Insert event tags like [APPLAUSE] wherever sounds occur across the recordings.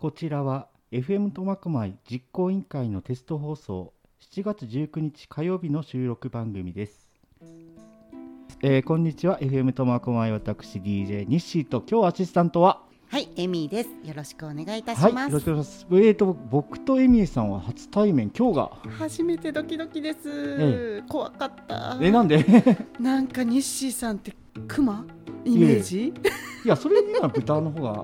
こちらは FM 苫小牧実行委員会のテスト放送7月19日火曜日の収録番組です、えーこんにちは FM 苫小牧私 DJ ニッシーと今日アシスタントははい、エミーです。よろしくお願いいたしはいます。よろしくお願いしますえーと僕とエミーさんは初対面今日が？初めてドキドキです。え怖かった。えなんで？[LAUGHS] なんかニッシーさんってクマイメージ？いやそれには豚の方が。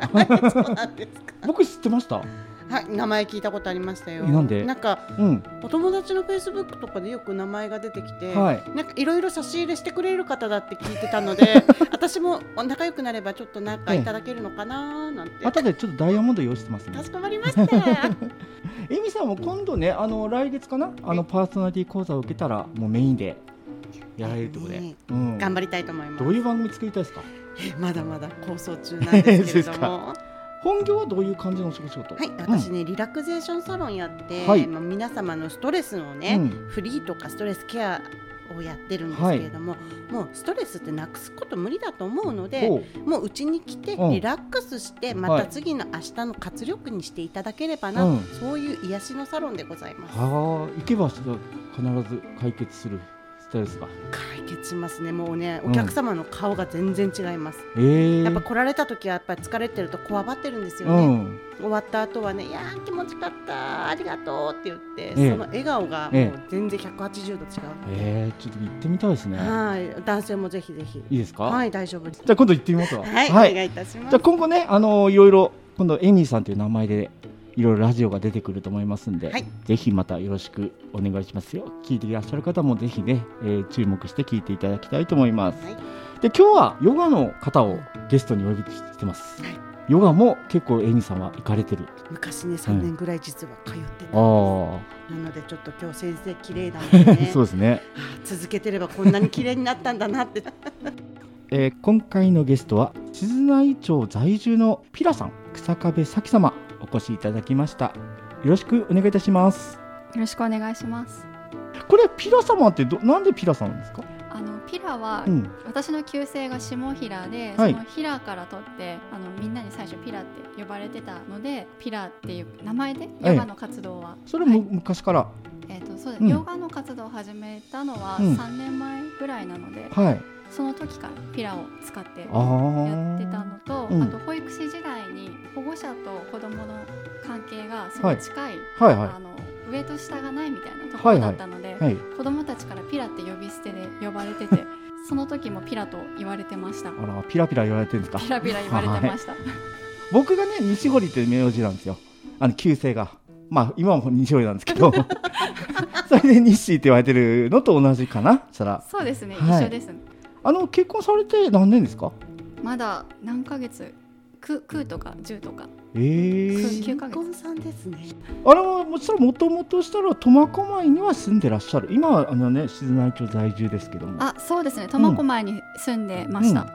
[LAUGHS] 僕知ってました。はい、名前聞いたことありましたよ。えなんで？なんかうん。お友達のフェイスブックとかでよく名前が出てきて、はい。なんかいろいろ差し入れしてくれる方だって聞いてたので、[LAUGHS] 私も仲良くなればちょっとなんかいただけるのかななんて。後でちょっとダイヤモンド用意してますね。かしこまりました。[LAUGHS] エミさんも今度ね、あの来月かな、あのパーソナリティ講座を受けたら、もうメインでやられるってことで、ね。うん、頑張りたいと思います。どういう番組作りたいですか？えまだまだ構想中なんですけれども。[LAUGHS] 本業はどういう感じのお仕事？はい、私ね、リラクゼーションサロンやって、はい。まあ皆様のストレスのね、うん。フリーとかストレスケアをやってるんですけれども、もうストレスってなくすこと無理だと思うのでもううちに来てうん。リラックスしてまはい。た次の明日の活力にしていただければな、うん。そういう癒しのサロンでございます。はあ、行けば必ず解決するストレスが。解決しますねもうねうんお客様の顔が全然違います、ええやっぱ来られた時はやっぱり疲れてるとこわばってるんですようね、ん、終わった後はね、いやー気持ちよかった、ありがとうって言って、ええその笑顔がもえう全然180度違う。ええちょっと行ってみたいですね。はい、男性もぜひぜひ。いいですか？はい、大丈夫です。じゃあ今度行ってみますわ。はい、お願いいたします。じゃあ今後ね、あのいろいろ今度エミーさんという名前でいろいろラジオが出てくると思いますんで、はいぜひまたよろしくお願いしますよ。聞いていらっしゃる方もぜひね、えー注目して聞いていただきたいと思います。はいで今日はヨガの方をゲストにお呼びしてます。はいヨガも結構エミーさんは行かれてる。昔ね、3年ぐらい実は通ってたんです。ああ、なので、ちょっと今日先生綺麗だね。[LAUGHS] そうですね。続けてればこんなに綺麗になったんだなって。[LAUGHS] えー今回のゲストは静内町在住のピラさん、草壁咲様お越しいただきました。よろしくお願いいたします。よろしくお願いします。これピラ様ってどなんでピラさんなんですか？あのピラは、うん、私の旧姓が下平で、はいその平から取ってあのみんなに最初ピラって呼ばれてたのでピラっていう名前でヨガの活動は、それもはい昔から、えーとそうです、うんヨガの活動を始めたのはうん3年前ぐらいなので、はい。その時からピラを使ってやああ。ってたのと、うんあと保育士時代に保護者と子どもの関係がすごい近い、はいはあの上と下がないみたいなところだったので、いはい。子供たちからピラって呼び捨てで呼ばれてて [LAUGHS] その時もピラと言われてましたあらピラピラ言われてるんですか？ピ。ラピラ言われてました、僕がね西堀っていう名字なんですよ。あの旧姓が。まあ今も西堀なんですけど、[LAUGHS] それで西って言われてるのと同じかな。そらそうですね、はい一緒ですあの結婚されて何年ですか？まだ何ヶ月？く9とか10とかええー。新婚さんですね。あのもちろんもともとしたら苫小牧には住んでらっしゃる。今はあのね静内町在住ですけども。あそうですね苫小牧に住んでました、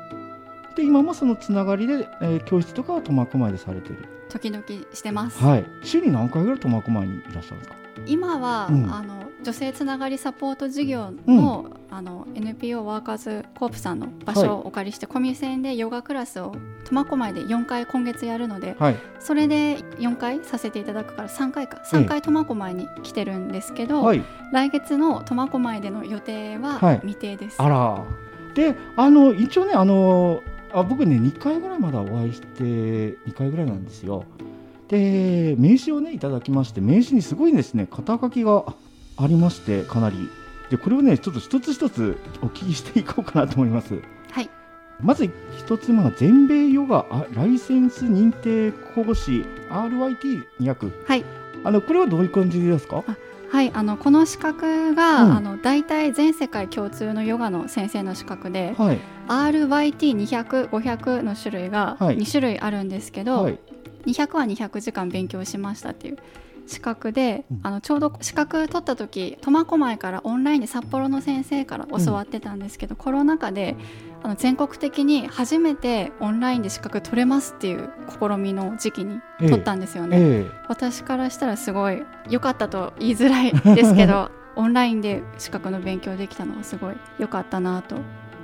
で今もそのつながりで、えー教室とかは苫小牧でされてる。時々してます、はい。週に何回ぐらい苫小牧にいらっしゃるんですか？今は、うんあの女性つながりサポート事業の,、あの NPO ワーカーズコープさんの場所をお借りして、コミュ線でヨガクラスを苫小牧で4回今月やるのではい。それで4回させていただくから3回か3回苫小牧に来てるんですけど、はい。来月の苫小牧での予定ははい未定です。あら。で、あの一応ね、あのあ僕ね2回ぐらいまだお会いして2回ぐらいなんですよ。で、名刺をねいただきまして、名刺にすごいですね肩書きがありましてかなり。で、これをねちょっと一つ一つお聞きしていこうかなと思います。はいまず一つ目が全米ヨガあライセンス認定講師 RYT200。はいあのこれはどういう感じですか？はい、あのこの資格が、うんあの大体全世界共通のヨガの先生の資格で、はい RYT200、500の種類がはい2種類あるんですけど、はい200は200時間勉強しましたっていう資格で、うん。あのちょうど資格取った時苫小牧からオンラインで札幌の先生から教わってたんですけど、コロナ禍であの全国的に初めてオンラインで資格取れますっていう試みの時期に取ったんですよね。え。私からしたらすごい良かったと言いづらいですけど [LAUGHS] オンラインで資格の勉強できたのはすごい良かったなと。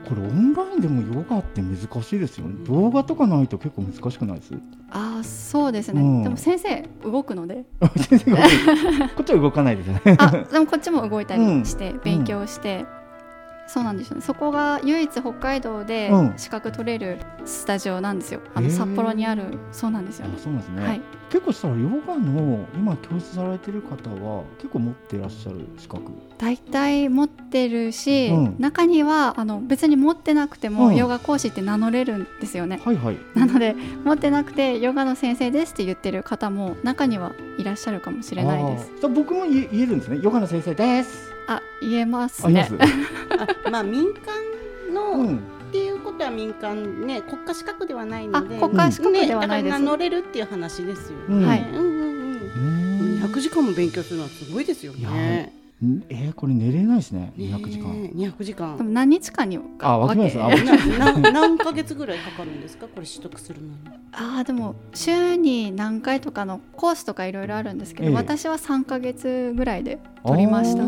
これオンラインでもヨガって難しいですよね。動画とかないと結構難しくないです？ああそうですね、うん。でも先生動くので。[LAUGHS] こっちは動かないですよね。あでもこっちも動いたりして、勉強して、そうなんですよね。そこが唯一北海道でうん。資格取れるスタジオなんですよ、あのへー札幌にある。そうなんですよね。あそうなんですね、はい。結構したらヨガの今教室されてる方は結構持ってらっしゃる資格？大体持ってるし、うん。中にはあの別に持ってなくても、うん。ヨガ講師って名乗れるんですよね。はいはい。なので持ってなくてヨガの先生ですって言ってる方も中にはいらっしゃるかもしれないです。僕も言えるんですね。ヨガの先生ですあ言えますね。あります、あまあ民間の、うん。っていうことは民間ね国家資格ではないので。あ国家資格ではないです。ね、だから名乗れるっていう話ですよね、うん。はい。うんうんうん。うん200時間も勉強するのはすごいですよね。んえー、これ寝れないですね。ね200時間、200時間。でも何日間にあわかります。何ヶ月ぐらいかかるんですか？これ取得するのに。あーでも週に何回とかのコースとかいろいろあるんですけど、ええ。私は3ヶ月ぐらいで取りました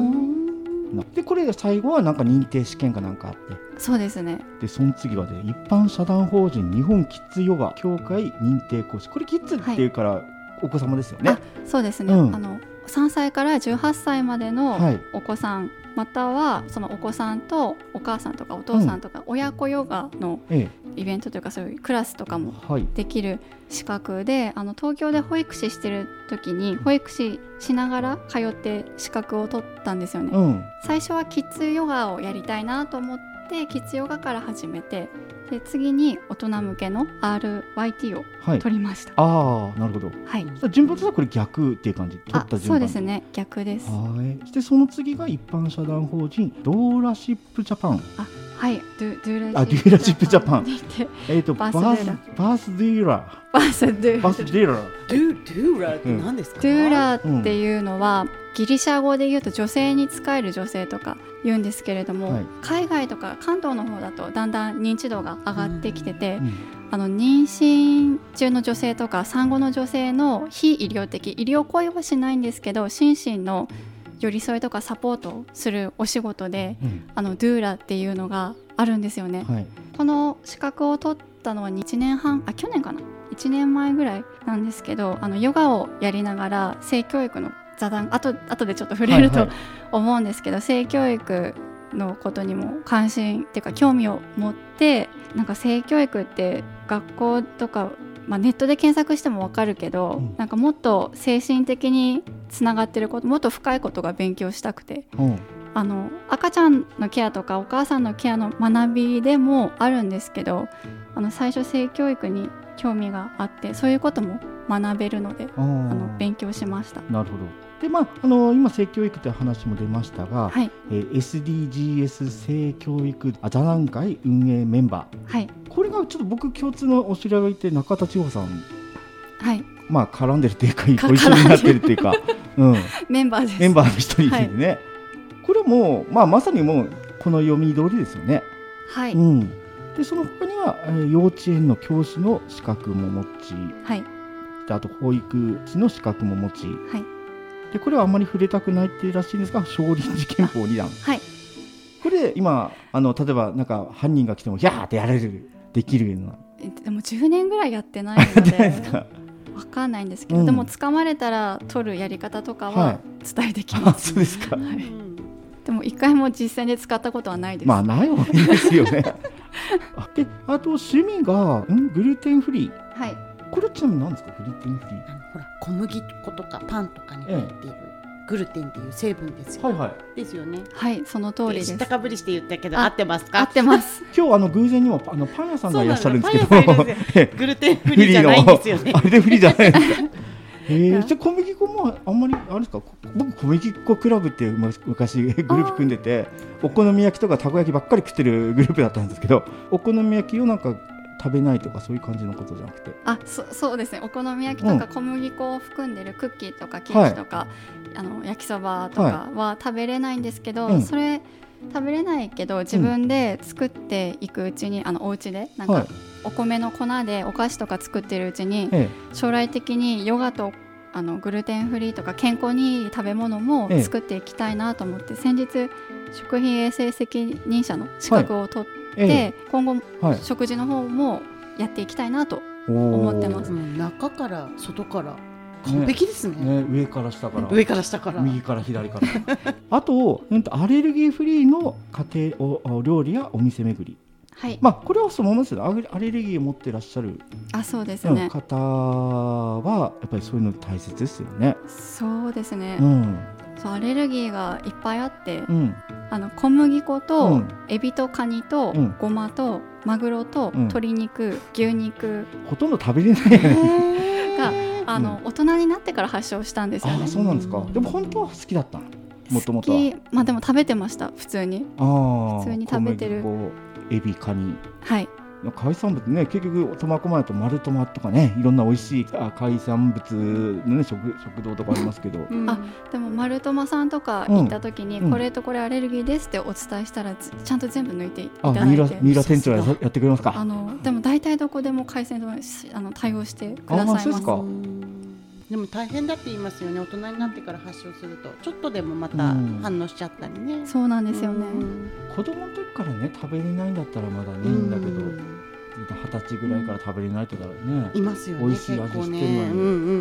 でこれ最後はなんか認定試験かなんかあって。そうですね。でその次はね一般社団法人日本キッズヨガ協会認定講師。これキッズっていうからお子様ですよね、あそうですね、うん。あの3歳から18歳までのはい。お子さん、またはそのお子さんとお母さんとかお父さんとか、親子ヨガのえイベントというかそういうクラスとかもできる資格であの東京で保育士してる時に保育士しながら通って資格を取ったんですよね、うん。最初はキッズヨガをやりたいなと思ってキッズヨガから始めてで次に大人向けの RYT をはい。取りました。ああなるほど。はい。順番としてはこれ逆っていう感じ？取あったそうですね。逆です。はい。そしてその次が一般社団法人ドーラシップジャパンはいドゥドゥあドゥーラシップジャパン。に [LAUGHS] てえっ、とババースースデーラバースディーラバーバースディーラドゥドゥーラーって何ですか、ドゥーラーっていうのは、ギリシャ語で言うと女性に仕える女性とか言うんですけれども、はい。海外とか関東の方だとだんだん認知度が上がってきてて、うん。あの妊娠中の女性とか産後の女性の非医療的医療行為はしないんですけど心身の寄り添いとかサポートをするお仕事でうん。あのドゥーラっていうのがあるんですよね。はい。この資格を取ったのは1年半あ去年かな？1年前ぐらいなんですけどあのヨガをやりながら性教育の座談あと後でちょっと触れるとはいはい。思うんですけど、性教育のことにも関心っていうか興味を持ってなんか性教育って学校とか、まあ、ネットで検索しても分かるけど、うん。なんかもっと精神的につながってることもっと深いことが勉強したくてうん。あの赤ちゃんのケアとかお母さんのケアの学びでもあるんですけどあの最初性教育に興味があってそういうことも学べるのであの勉強しました。なるほどでまああの今性教育って話も出ましたが、はい、えー SDGs 性教育座談会運営メンバはい、ーこれがちょっと僕共通のお知り合いがいて中田千穂さん。はい、まあ絡んでるっていうかかご一緒になってるっていうか、うん、[LAUGHS] メンバーです。メンバーの一人でね、これも、まあ、まさにもうこの読み通りですよね。はい、うん、でその他には、えー幼稚園の教師の資格も持ち。はい、であと保育士の資格も持ち。はい、でこれはあまり触れたくないっていうらしいんですが少林寺拳法2段はい、これ今あの例えばなんか犯人が来ても「やー!」ってやられるできるようなえでも10年ぐらいやってないのじゃないですでか？わかんないんですけど、うんでも掴まれたら取るやり方とかははい伝えてきあます。そうですか。はいうんでも一回も実践で使ったことはないです。まあない方がいいですよね。あであと趣味がんグルテンフリーはい、これちなみに何ですか？グルテンフリーほら小麦粉とかパンとかに入っているグルテンっていう成分ですよ、はいはいですよね。はい、その通りです知。かぶりして言ったけどあ合ってます合かってます。[LAUGHS] 今日あの偶然にもあのパン屋さんがいらっしゃるんですけど [LAUGHS] グルテンフリーじゃないんですよねあ。れでフリーじゃないですか。[LAUGHS] えー、じゃあ小麦粉もあんまりあれですか？こ僕小麦粉クラブってむ昔グループ組んでてお好み焼きとかたこ焼きばっかり食ってるグループだったんですけどお好み焼きをなんか食べないとかそういう感じのことじゃなくて。あ、そそうですね。お好み焼きとうん。か小麦粉を含んでるクッキーとかケーキとか、あの焼きそばとかは食べれないんですけど、うん。それ食べれないけど自分で作っていくうちに、あのお家でなんはい。かお米の粉でお菓子とか作ってるうちに、え。将来的にヨガとあのグルテンフリーとか健康にいい食べ物もええ。作っていきたいなと思って、先日食品衛生責任者の資格を取っええ。で今後はい。食事の方もやっていきたいなと思思ってます。うん中から外から。完璧ですね。ね、上から下から。[LAUGHS] 上から下から。右から左から。[LAUGHS] あと,、うん、とアレルギーフリーの家庭おお料理やお店巡り。はい、まあこれはそのままですよね。アレルギーを持ってらっしゃる、あそうですうんね、方はやっぱりそういうの大切ですよね。そうですね、うん。そうアレルギーがいっぱいあって、うんあの小麦粉と、うん。エビとカニと、うん。ごまとマグロと、うん。鶏肉牛肉。ほとんど食べれない。よね。があの、大人になってから発症したんですよね。そうなんですか。でも本当は好きだったの？もともとまあでも食べてました。普通に。ああ普通に食べてる。小麦粉エビカニ。はい海産物ね結局苫小牧と丸トマとかねいろんな美味しいあ海産物のね食食堂とかありますけど。うん。あでも丸友さんとか行った時に、うん。これとこれアレルギーですってお伝えしたらずちゃんと全部抜いていあただいて。ミイラミイラ店長ややってくれますか？あのでも大体どこでも海鮮丼しあの対応してくださいます。あそうでも大変だって言いますよね。大人になってから発症すると。ちょっとでもまたうん。反応しちゃったりね。そうなんですよね、うん。子供の時からね食べれないんだったらまだねいいんだけど二十歳ぐらいから食べれないとだろうね。いますよね。美味しい味結構ね。してるのに。うんうんうんう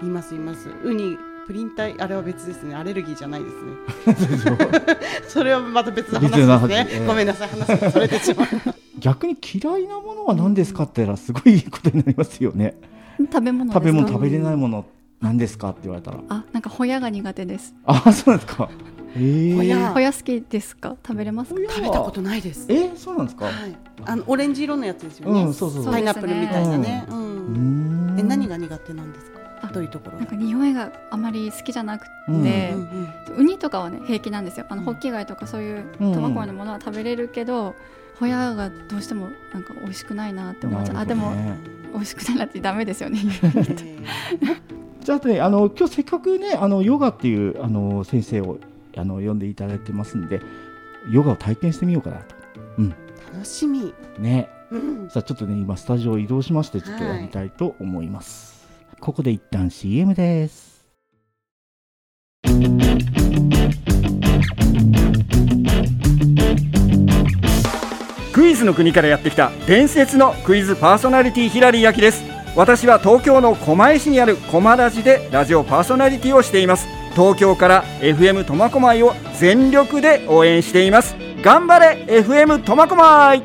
うん。ん。いますいます。ウニプリン体あれは別ですね。アレルギーじゃないですね。そう [LAUGHS] それはまた別の話別の話ですね。ええごめんなさい。話がそれてしまう。[LAUGHS] 逆に嫌いなものは何ですかって言ったらすごいいいことになりますよね。食べ物ですか？食べ物食べれないもの何ですか？って言われたら。あなんかホヤが苦手です。[LAUGHS] あそうなんですか？ええホヤ。ホヤ好きですか？食べれますか？食べたことないです。えそうなんですか？はい。あのオレンジ色のやつですよね。うんそうそうそう。パイナップルみたいなね。ううーんん。え何が苦手なんですか？あどういうところなんか匂いがあまり好きじゃなくうん。て、うんうん。ウニとかはね平気なんですよ。あのうん。ホッキ貝とかそういううん。苫小牧のものは食べれるけど、ホヤがどうしてもなんか美味しくないなって思っちゃう、あでも美味しくないなってダメですよねえ [LAUGHS] じゃあねあの今日せっかくねあのヨガっていうあの先生をあの呼んでいただいてますんでヨガを体験してみようかなと。ー楽しみね。うんさあちょっとね今スタジオを移動しましてちょっとやりたいと思います。ここで一旦 CM です。クイズの国からやってきた伝説のクイズパーソナリティヒラリー焼きです。私は東京の狛江市にある狛ラジでラジオパーソナリティをしています。東京から FM 苫小牧を全力で応援しています。頑張れ FM 苫小牧!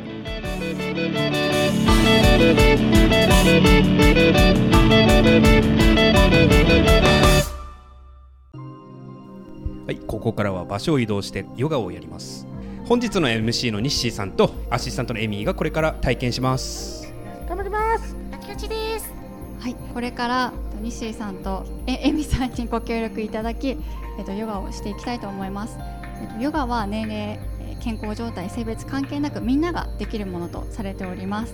はい、ここからは場所を移動してヨガをやります。本日の MC のニッシーさんとアシスタントのエミーがこれから体験します。はい。これから西井さんとえエミさんにご協力いただき、えっと、ヨガをしていきたいと思います、えっと、ヨガは年齢えー健康状態性別関係なくみんなができるものとされております。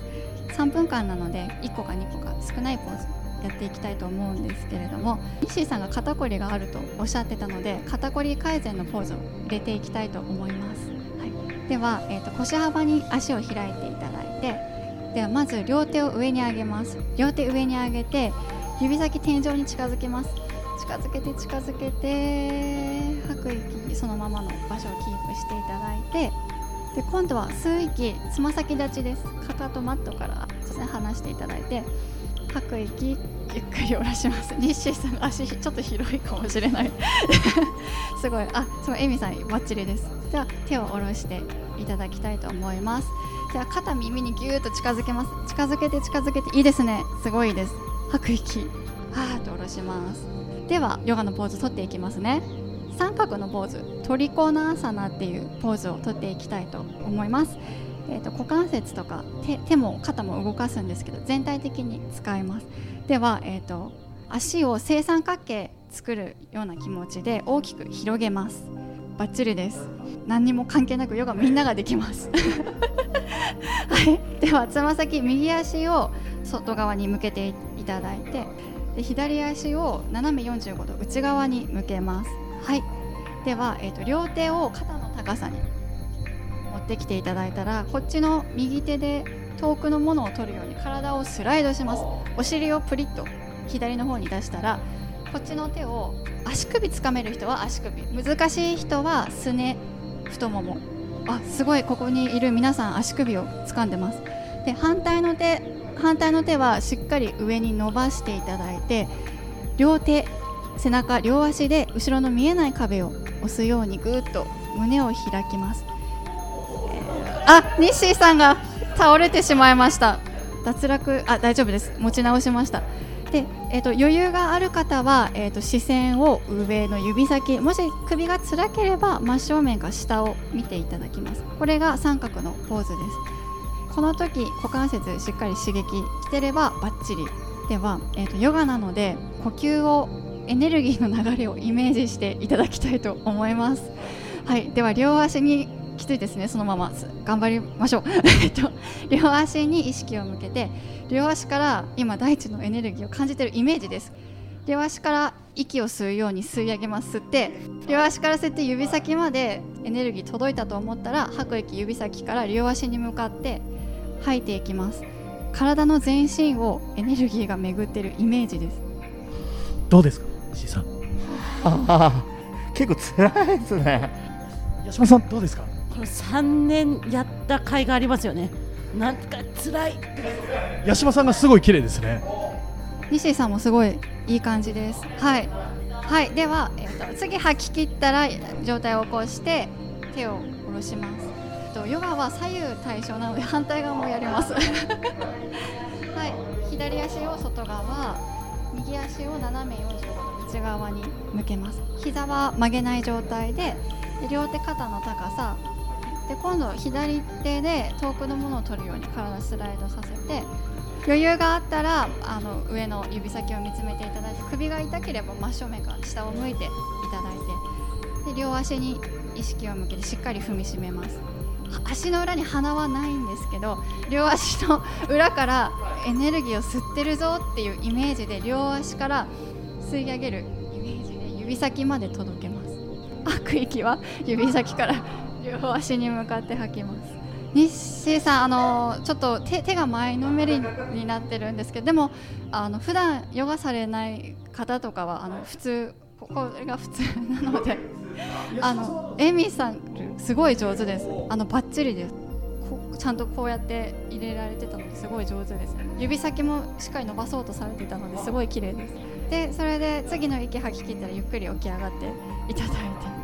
3分間なので1個か2個か少ないポーズやっていきたいと思うんですけれども西井さんが肩こりがあるとおっしゃってたので肩こり改善のポーズを入れていきたいと思います、はい、では、えー、と腰幅に足を開いていただいてではまず両手を上に上げます。両手上に上げて指先天井に近づけます。近づけて近づけて吐く息そのままの場所をキープしていただいてで今度は吸う息つま先立ちです。かかとマットからですね離していただいて吐く息ゆっくり下ろします。日誌さん足ちょっと広いかもしれない。[LAUGHS] すごい。あすごいエミさんバッチリです。では手を下ろしていただきたいと思います。では肩耳にぎゅーっと近づけます。近づけて近づけていいですね。すごいです。吐く息はーっと下ろします。ではヨガのポーズ取っていきますね。三角のポーズ。トリコナーサナっていうポーズを取っていきたいと思います。えー、と股関節とか手手も肩も動かすんですけど全体的に使います。では、えー、と足を正三角形作るような気持ちで大きく広げます。バッチリです。何にも関係なくヨガみんなができます。[LAUGHS] はい。ではつま先右足を外側に向けていただいてで左足を斜め45度内側に向けます。はい。では、えー、と両手を肩の高さにってきていただいたらこっちの右手で遠くのものを取るように体をスライドします。お尻をプリッと左の方に出したらこっちの手を足首つかめる人は足首。難しい人はすね太もも。あすごいここにいる皆さん足首を掴んでます。で反対の手反対の手はしっかり上に伸ばしていただいて両手背中両足で後ろの見えない壁を押すようにぐーっと胸を開きます、あニッシーさんが倒れてしまいました。脱落あ大丈夫です。持ち直しました。で、えー、と余裕がある方は、えー、と視線を上の指先もし首が辛ければ真正面か下を見ていただきます。これが三角のポーズです。この時股関節しっかり刺激してればバッチリでは、えー、とヨガなので呼吸をエネルギーの流れをイメージしていただきたいと思います。はい。では両足にきついですねそのまま。す頑張りましょう。[LAUGHS] えっと両足に意識を向けて両足から今大地のエネルギーを感じているイメージです。両足から息を吸うように吸い上げます。吸って両足から吸って指先までエネルギー届いたと思ったら吐く息指先から両足に向かって吐いていきます。体の全身をエネルギーが巡っているイメージです。どうですか石井さん？ああ結構辛いですね。八島さんどうですか？これ三年やった甲斐がありますよね。なんか辛い。八島さんがすごい綺麗ですね。西井さんもすごいいい感じです。はい。はい。では、えー、と次吐き切ったら上体を起こして手を下ろします。えっとヨガは左右対称なので反対側もやります。[LAUGHS] はい。左足を外側右足を斜め45度内側に向けます。膝は曲げない状態でで両手肩の高さで今度左手で遠くのものを取るように体スライドさせて余裕があったらあの上の指先を見つめていただいて首が痛ければ真正面から下を向いていただいてで両足に意識を向けてしっかり踏みしめます。足の裏に鼻はないんですけど両足の裏からエネルギーを吸ってるぞっていうイメージで両足から吸い上げるイメージで指先まで届けます。吐く息は指先から両足に向かって吐きます日誌さんあのちょっと手手が前のめりになってるんですけどでもあの普段ヨガされない方とかはあの普通ここれが普通なので [LAUGHS] あのエミさんすごい上手です。あのバッチリです。こちゃんとこうやって入れられてたのですごい上手です。指先もしっかり伸ばそうとされてたのですごい綺麗です。でそれで次の息吐き切ったらゆっくり起き上がっていただいて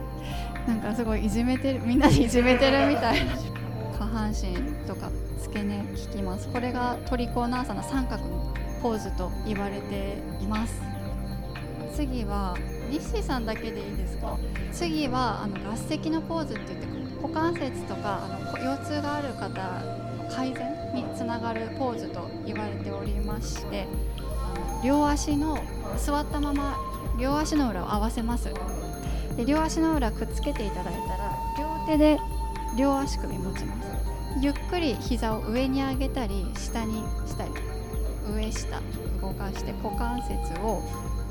なんかすごいいじめてるみんなでいじめてるみたい。な下半身とか付け根効きます。これがトリコーナーサの三角のポーズと言われています。次はニッシーさんだけでいいですか？次はあの合石のポーズって言って股関節とかあの腰痛がある方の改善につながるポーズと言われておりましてあの両足の座ったまま両足の裏を合わせます。で両足の裏くっつけていただいたら両手で両足首持ちます。ゆっくり膝を上に上げたり下にしたり上下動かして股関節を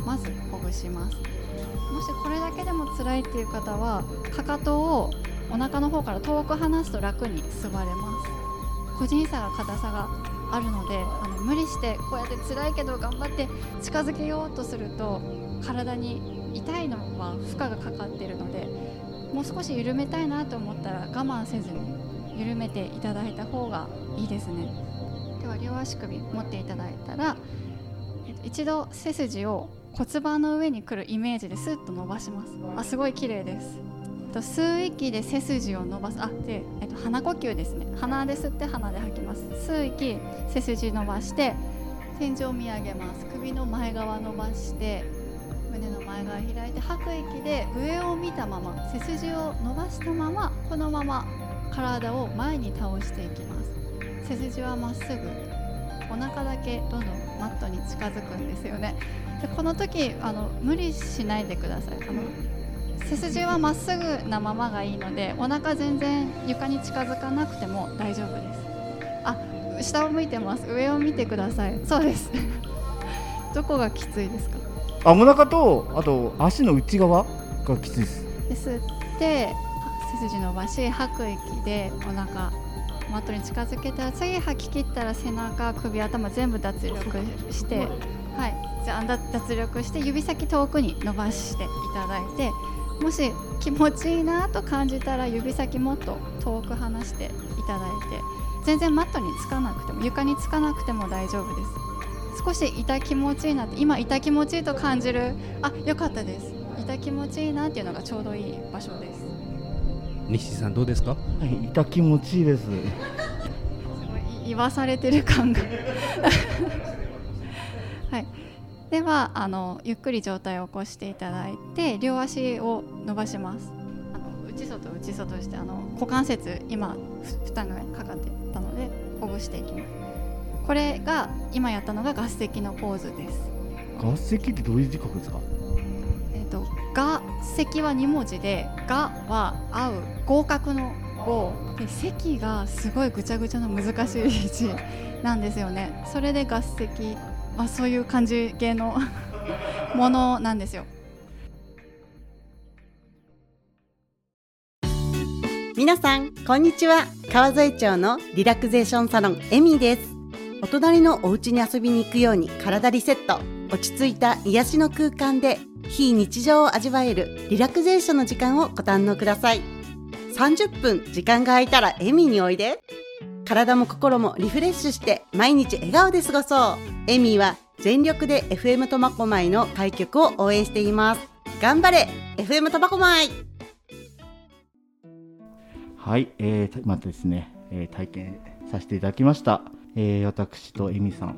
まずほぐします。もしこれだけでも辛いっていう方はかかとをお腹の方から遠く離すと楽に座れます。個人差が硬さがあるのであの無理してこうやって辛いけど頑張って近づけようとすると体に痛いのは負荷がかかっているのでもう少し緩めたいなと思ったら我慢せずに緩めていただいた方がいいですね。では両足首持っていただいたらえっと一度背筋を骨盤の上に来るイメージでスッと伸ばします。あすごい綺麗です。えっと吸う息で背筋を伸ばす。あで、えっと、鼻呼吸ですね。鼻で吸って鼻で吐きます。吸う息背筋伸ばして天井を見上げます。首の前側伸ばして前側開いて吐く息で上を見たまま背筋を伸ばしたままこのまま体を前に倒していきます。背筋はまっすぐお腹だけどんどんマットに近づくんですよね。でこの時あの無理しないでください。あの背筋はまっすぐなままがいいのでお腹全然床に近づかなくても大丈夫です。あ下を向いてます。上を見てください。そうです。[LAUGHS] どこがきついですか？あお腹とあと足の内側がきついです。で吸って背筋伸ばし吐く息でお腹マットに近づけたら次吐き切ったら背中首頭全部脱力してはい。じゃあだ脱力して指先遠くに伸ばしていただいてもし気持ちいいなと感じたら指先もっと遠く離していただいて全然マットにつかなくても床につかなくても大丈夫です少し痛気持ちいいなって今痛気持ちいいと感じる。あよかったです。痛気持ちいいなっていうのがちょうどいい場所です。西さんどうですか？はい、痛気持ちいいです。すごい言わされてる感が。[LAUGHS] はい。ではあのゆっくり上体を起こしていただいて両足を伸ばします。あの内外内外してあの股関節今ふ負担がかかってたのでほぐしていきますこれが今やったのが合石のポーズです。合石ってどういう字書くんですか？えっ、と合石は2文字でがは合う合格の合。で石がすごいぐちゃぐちゃの難しい字なんですよね。それで合石あそういう感じ系のものなんですよ。皆さんこんにちは。川添町のリラクゼーションサロンエミーですお隣のお家に遊びに行くように体リセット。落ち着いた癒しの空間で非日常を味わえるリラクゼーションの時間をご堪能ください。30分時間が空いたらエミにおいで。体も心もリフレッシュして毎日笑顔で過ごそう。エミは全力で FM 苫小牧の開局を応援しています。頑張れ FM 苫小牧。はい、えー、またですね、えー体験させていただきました。えー、私とエミさん。1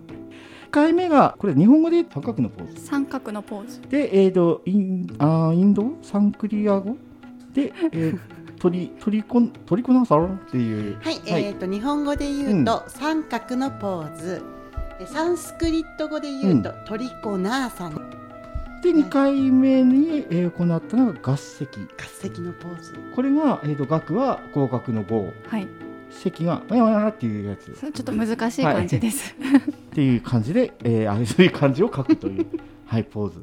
回目がこれ日本語で三角のポーズ。三角のポーズ。で、えー、とインあーインド？サンクリア語？で、えー、トリトリコントリコナサロンっていう。はい、はい。えっ、と日本語で言うと、三角のポーズ。えサンスクリット語で言うと、トリコナーサの合で2回目に、えー行ったのが合石石のポーズ。これが、えー、と学は合格の合。はい石がわやわやっていうやつ。ちょっと難しい感じです、っていう感じで、えー、あそういう感じを書くという [LAUGHS] はいポーズ。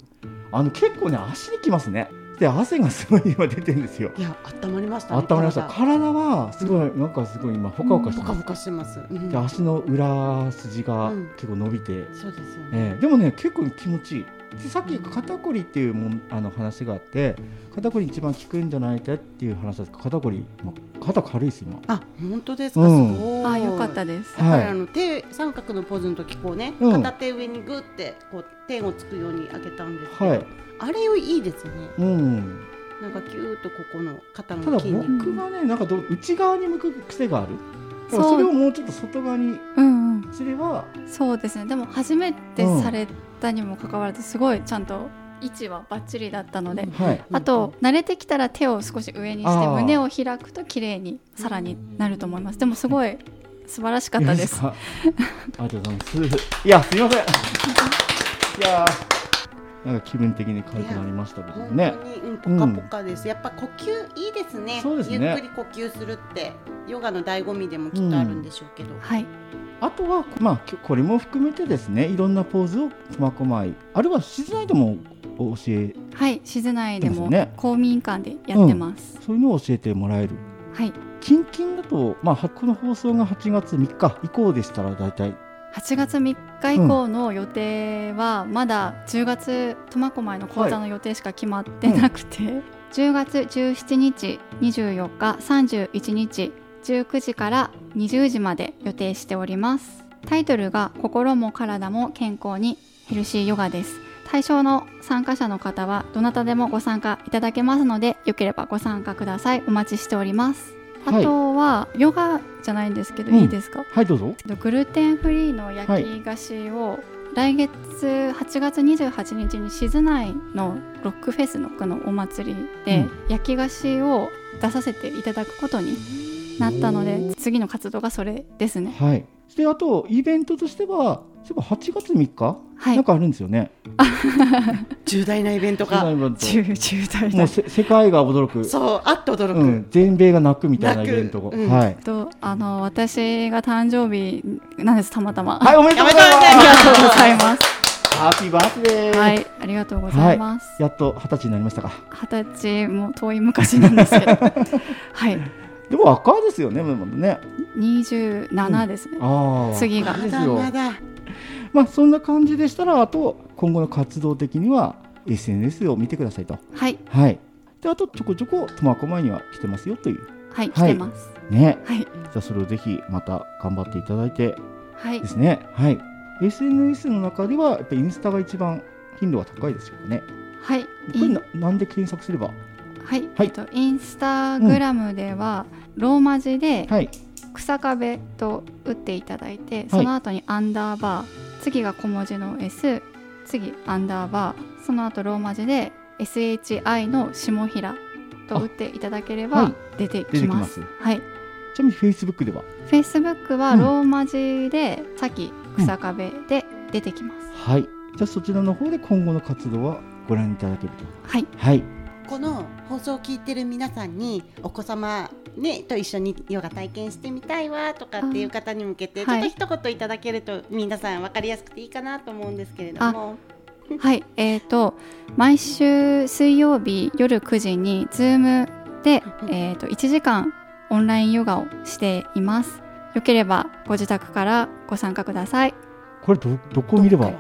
あの結構ね足にきますね。で汗がすごい今出てるんですよ。いや、温まりましたね。温まりました。体。体はすごいなんかすごい今ほかほかしてます。ポカポカしてます。うん。で足の裏筋がうん結構伸びて、そうですよね。えーでもね結構気持ちいい。でさっき肩こりっていうもんあの話があって肩こり一番効くんじゃないかっていう話です肩こり、まあ、肩軽いです今。あ、本当ですか？うん。すごい。あよかったです。やっぱりはいあの手三角のポーズの時こうね、うん。片手上にグってこう手をつくように開けたんですけど、はい。あれよりいいですね。うん。なんかキューッとここの肩ただの筋肉。僕がねなんかど内側に向く癖がある。だからそう。それをもうちょっと外側にうんうんすればそうですね。でも初めてされたにもかかわらずすごいちゃんと位置はバッチリだったので、はい。あと慣れてきたら手を少し上にして胸を開くと綺麗にさらになると思います。でもすごい素晴らしかったです。ありがとうございますいやすいません。いやーなんか気分的に軽くなりましたけど本ねポカポカです、やっぱ呼吸いいですね。そうですね。ゆっくり呼吸するってヨガの醍醐味でもきっとあるんでしょうけど、はいあとはまあきこれも含めてですねいろんなポーズを苫小牧あるいは室内でも教えはい静内でもですね。公民館でやってます、そういうのを教えてもらえる。はい。近々だと、まあ、はこの放送が8月3日以降でしたら大体。8月3日以降の予定はまだ10月苫小牧の講座の予定しか決まってなくて、10月17日24日31日19時から20時まで予定しております。タイトルが心も体も健康にヘルシーヨガです。対象の参加者の方はどなたでもご参加いただけますのでよければご参加ください。お待ちしております。あはい。とは、ヨガじゃないんですけど、うん。いいですか？はいどうぞ。グルテンフリーの焼き菓子を来月8月28日に静内のロックフェスのこのお祭りでうん。焼き菓子を出させていただくことになったので次の活動がそれですね。はい。であとイベントとしてはそういえば8月3日、はい。なんかあるんですよね。[LAUGHS] 重大なイベント重大がイベント。重重大もなうせ世界が驚く。そうあっと驚く、うん、全米が泣くみたいなイベントが、うん。はい。とあの私が誕生日なんですたまたま。はいおめでとうございおめでとうございあります。がとうございます。ハッピーバースデー。はい、ありがとうございます。やっと二十歳になりましたか。二十歳も遠い昔なんですけど、[LAUGHS] はい、でも若いですよねまだね。二十七ですね。ああ。次が。まあそんな感じでしたらあと今後の活動的には SNS を見てくださいと。はい、はい。であとちょこちょこ苫小牧には来てますよという。はい、はい。来てます。ね。はい、じゃあそれをぜひまた頑張っていただいてはい。で、すね。はい。SNS の中ではやっぱりインスタが一番頻度が高いですよね。はい、これななんで検索すればはい、はい。えっとインスタグラムでは、ローマ字ではい。草壁と打っていただいて、その後にアンダーバー、次が小文字の S、次アンダーバー、その後ローマ字で SHI の下平と打っていただければはい。出てききま。ます。すはい。ちなみに Facebook では？Facebook はうん。ローマ字で、さっき草壁で出てきます。はい。じゃあそちらの方で今後の活動はご覧いただけると。はい。はいこの放送を聞いてる皆さんにお子様ねと一緒にヨガ体験してみたいわとかっていう方に向けてちょっとはい一言いただけると皆さん分かりやすくていいかなと思うんですけれども。はい、えー、と毎週水曜日夜9時に Zoom で、えー、と1時間オンラインヨガをしています。よければご自宅からご参加ください。これどどこを見れば？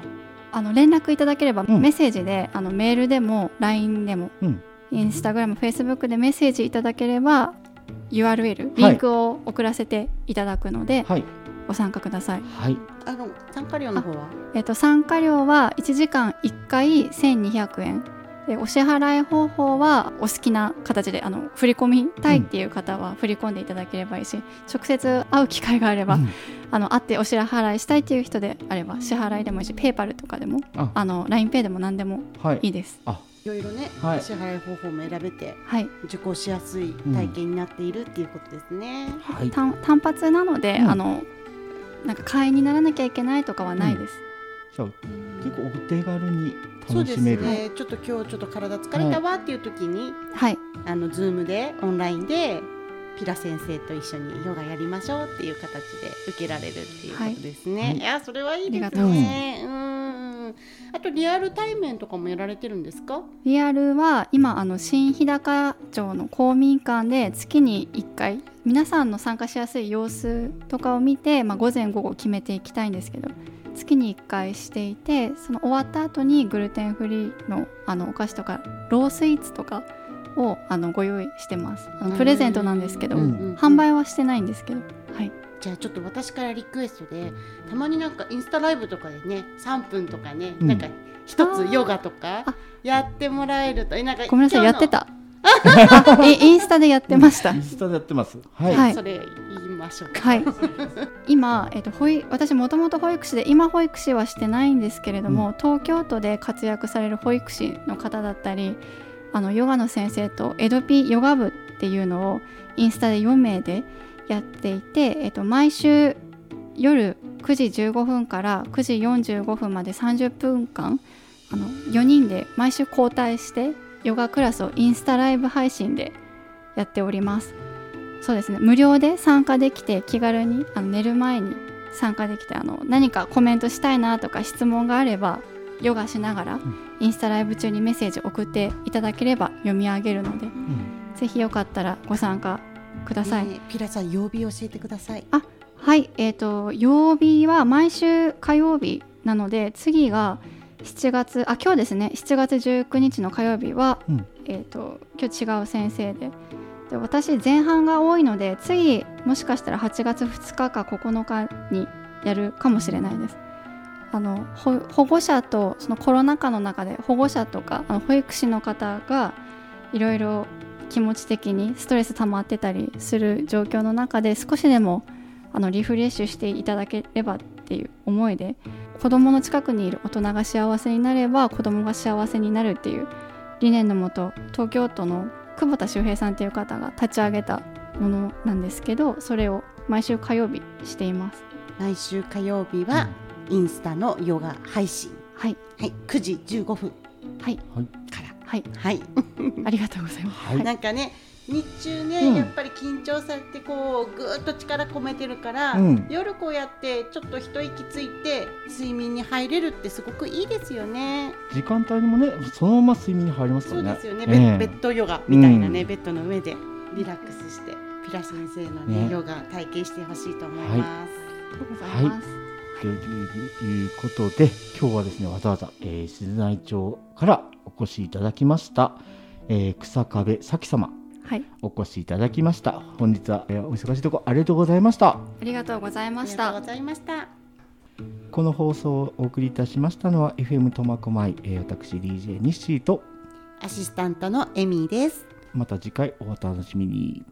あの連絡いただければ、うん。メッセージであのメールでも LINE でも、うんインスタグラム、フェイスブックでメッセージいただければ URL リンクを送らせていただくので、はい。ご参加ください。はい。あの参加料の方は？えっと、参加料は1時間1回1200円。でお支払い方法はお好きな形であの振り込みたいっていう方は振り込んでいただければいいし、直接会う機会があれば、うん。あの会ってお支払いしたいっていう人であれば支払いでもいいしペーパルとかでもあ。あの LINEPay でも何でもはい。いいです。いろいろね、はい。支払い方法も選べてはい、受講しやすい体験になっているっていうことですね。はい。単単発なので、うん。あのなんか会員にならなきゃいけないとかはないです。じゃあ結構お手軽にそうです楽しめるね。ちょっと今日ちょっと体疲れたわっていう時に、はい、あのズームでオンラインでピラ先生と一緒にヨガやりましょうっていう形で受けられるっていうことですね。はいい、やそれはいいですね。うん。あとリアル対面とかもやられてるんですか？リアルは今あの新日高町の公民館で月に1回皆さんの参加しやすい曜日とかを見て、まあ、午前午後決めていきたいんですけど月に1回していてその終わった後にグルテンフリーのあのお菓子とかロースイーツとかをあのご用意してます。あのプレゼントなんですけど、販売はしてないんですけど。はい。じゃあちょっと私からリクエストでたまになんかインスタライブとかでね3分とかね、うん。なんか一つヨガとかあ。やってもらえるとえなんかごめんなさいやってた。あイ [LAUGHS] インスタでやってました。インスタでやってます。はい、はい。それ言いましょうか。はい、今、えっと、保育私もともと保育士で今保育士はしてないんですけれども、東京都で活躍される保育士の方だったりあのヨガの先生とエドピヨガ部っていうのをインスタで4名でやっていて、えっと、毎週夜9時15分から9時45分まで30分間あの4人で毎週交代してヨガクラスをインスタライブ配信でやっております。そうですね無料で参加できて気軽にあの寝る前に参加できてあの何かコメントしたいなとか質問があればヨガしながら、インスタライブ中にメッセージ送っていただければ読み上げるのでうんぜひよかったらご参加ください。ねえピラさん曜日教えてください。はい、えー、と曜日は毎週火曜日なので次が7月あ今日ですね7月19日の火曜日は、うんえー、と今日違う先生でで私前半が多いので次もしかしたら8月2日か9日にやるかもしれないです。あのほ保護者とそのコロナ禍の中で保護者とかあの保育士の方がいろいろ気持ち的にストレス溜まってたりする状況の中で少しでもあのリフレッシュしていただければっていう思いで子どもの近くにいる大人が幸せになれば子どもが幸せになるっていう理念のもと東京都の久保田修平さんっていう方が立ち上げたものなんですけどそれを毎週火曜日しています。毎週火曜日はインスタのヨガ配信、はい、はい、9時15分。はい、から。はい、はい、[LAUGHS] ありがとうございます。はい。なんかね日中ね、うん。やっぱり緊張されてこうぐーっと力込めてるから、うん。夜こうやってちょっと一息ついて睡眠に入れるってすごくいいですよね。時間帯にもねそのまま睡眠に入りますね。そうですよね、ええ。ベベッドヨガみたいなね、うん。ベッドの上でリラックスしてピラ先生のねね。ヨガ体験してほしいと思います。ありがとうございます。ということで今日はですねわざわざ、えー、静内町からお越しいただきました、えー、草壁咲様はい。お越しいただきました。本日は、えーお忙しいところありがとうございました。ありがとうございました。ありがとうございました。この放送をお送りいたしましたのは FM 苫小牧、えー、私 DJ ニッシーとアシスタントのエミーです。また次回お楽しみに